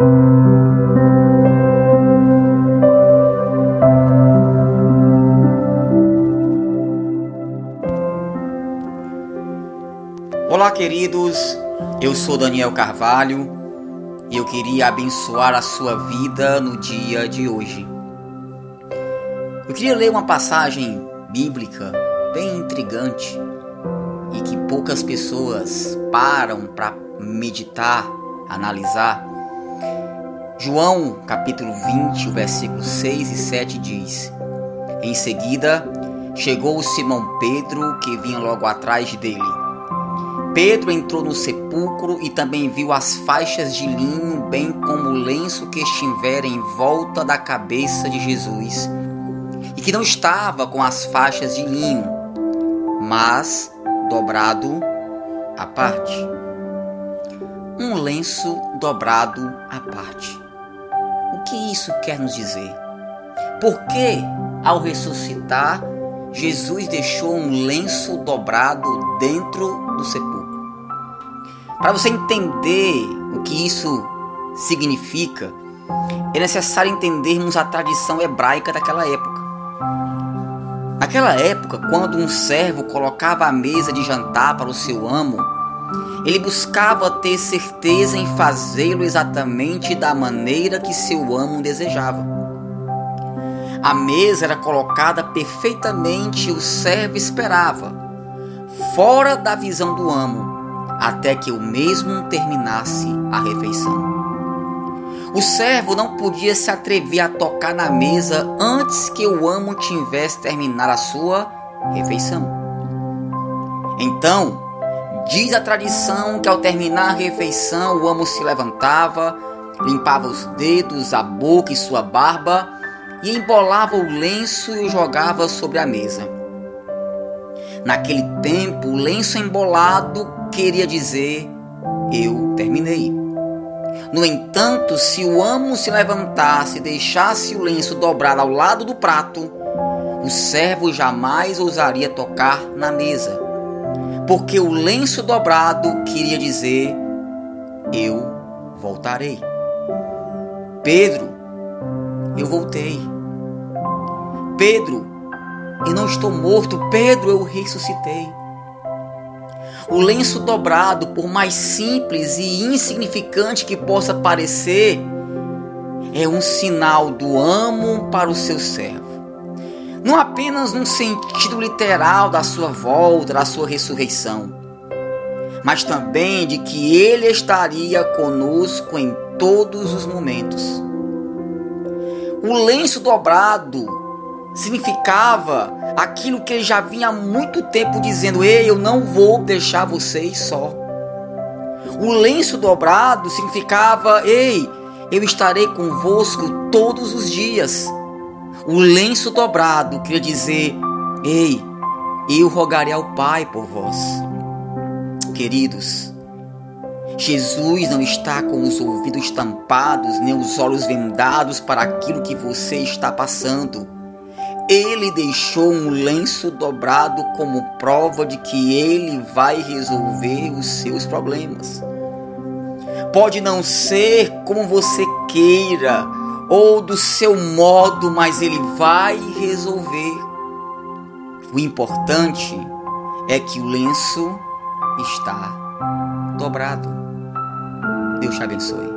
Olá, queridos. Eu sou Daniel Carvalho e eu queria abençoar a sua vida no dia de hoje. Eu queria ler uma passagem bíblica bem intrigante e que poucas pessoas param para meditar, analisar. João, capítulo 20, o versículo 6 e 7 diz: Em seguida, chegou Simão Pedro, que vinha logo atrás dele. Pedro entrou no sepulcro e também viu as faixas de linho, bem como o lenço que estivera em volta da cabeça de Jesus, e que não estava com as faixas de linho, mas dobrado à parte. Um lenço dobrado à parte. Que isso quer nos dizer? Por que, ao ressuscitar, Jesus deixou um lenço dobrado dentro do sepulcro? Para você entender o que isso significa, é necessário entendermos a tradição hebraica daquela época. Naquela época, quando um servo colocava a mesa de jantar para o seu amo, ele buscava ter certeza em fazê-lo exatamente da maneira que seu amo desejava. A mesa era colocada perfeitamente e o servo esperava, fora da visão do amo, até que o mesmo terminasse a refeição. O servo não podia se atrever a tocar na mesa antes que o amo tivesse terminado a sua refeição. Então, diz a tradição que ao terminar a refeição, o amo se levantava, limpava os dedos, a boca e sua barba e embolava o lenço e o jogava sobre a mesa. Naquele tempo, o lenço embolado queria dizer: Eu terminei. No entanto, se o amo se levantasse e deixasse o lenço dobrado ao lado do prato, o servo jamais ousaria tocar na mesa, porque o lenço dobrado queria dizer: Eu voltarei. Pedro, eu voltei. Pedro, eu não estou morto. Pedro, eu ressuscitei. O lenço dobrado, por mais simples e insignificante que possa parecer, é um sinal do amo para o seu servo. Não apenas no sentido literal da sua volta, da sua ressurreição, mas também de que ele estaria conosco em todos os momentos. O lenço dobrado significava aquilo que ele já vinha há muito tempo dizendo: Ei, eu não vou deixar vocês só. O lenço dobrado significava: Ei, eu estarei convosco todos os dias. O lenço dobrado queria dizer: Ei, eu rogarei ao Pai por vós. Queridos, Jesus não está com os ouvidos tampados, nem os olhos vendados para aquilo que você está passando. Ele deixou um lenço dobrado como prova de que ele vai resolver os seus problemas. Pode não ser como você queira ou do seu modo, mas ele vai resolver. O importante é que o lenço está dobrado. Deus te abençoe.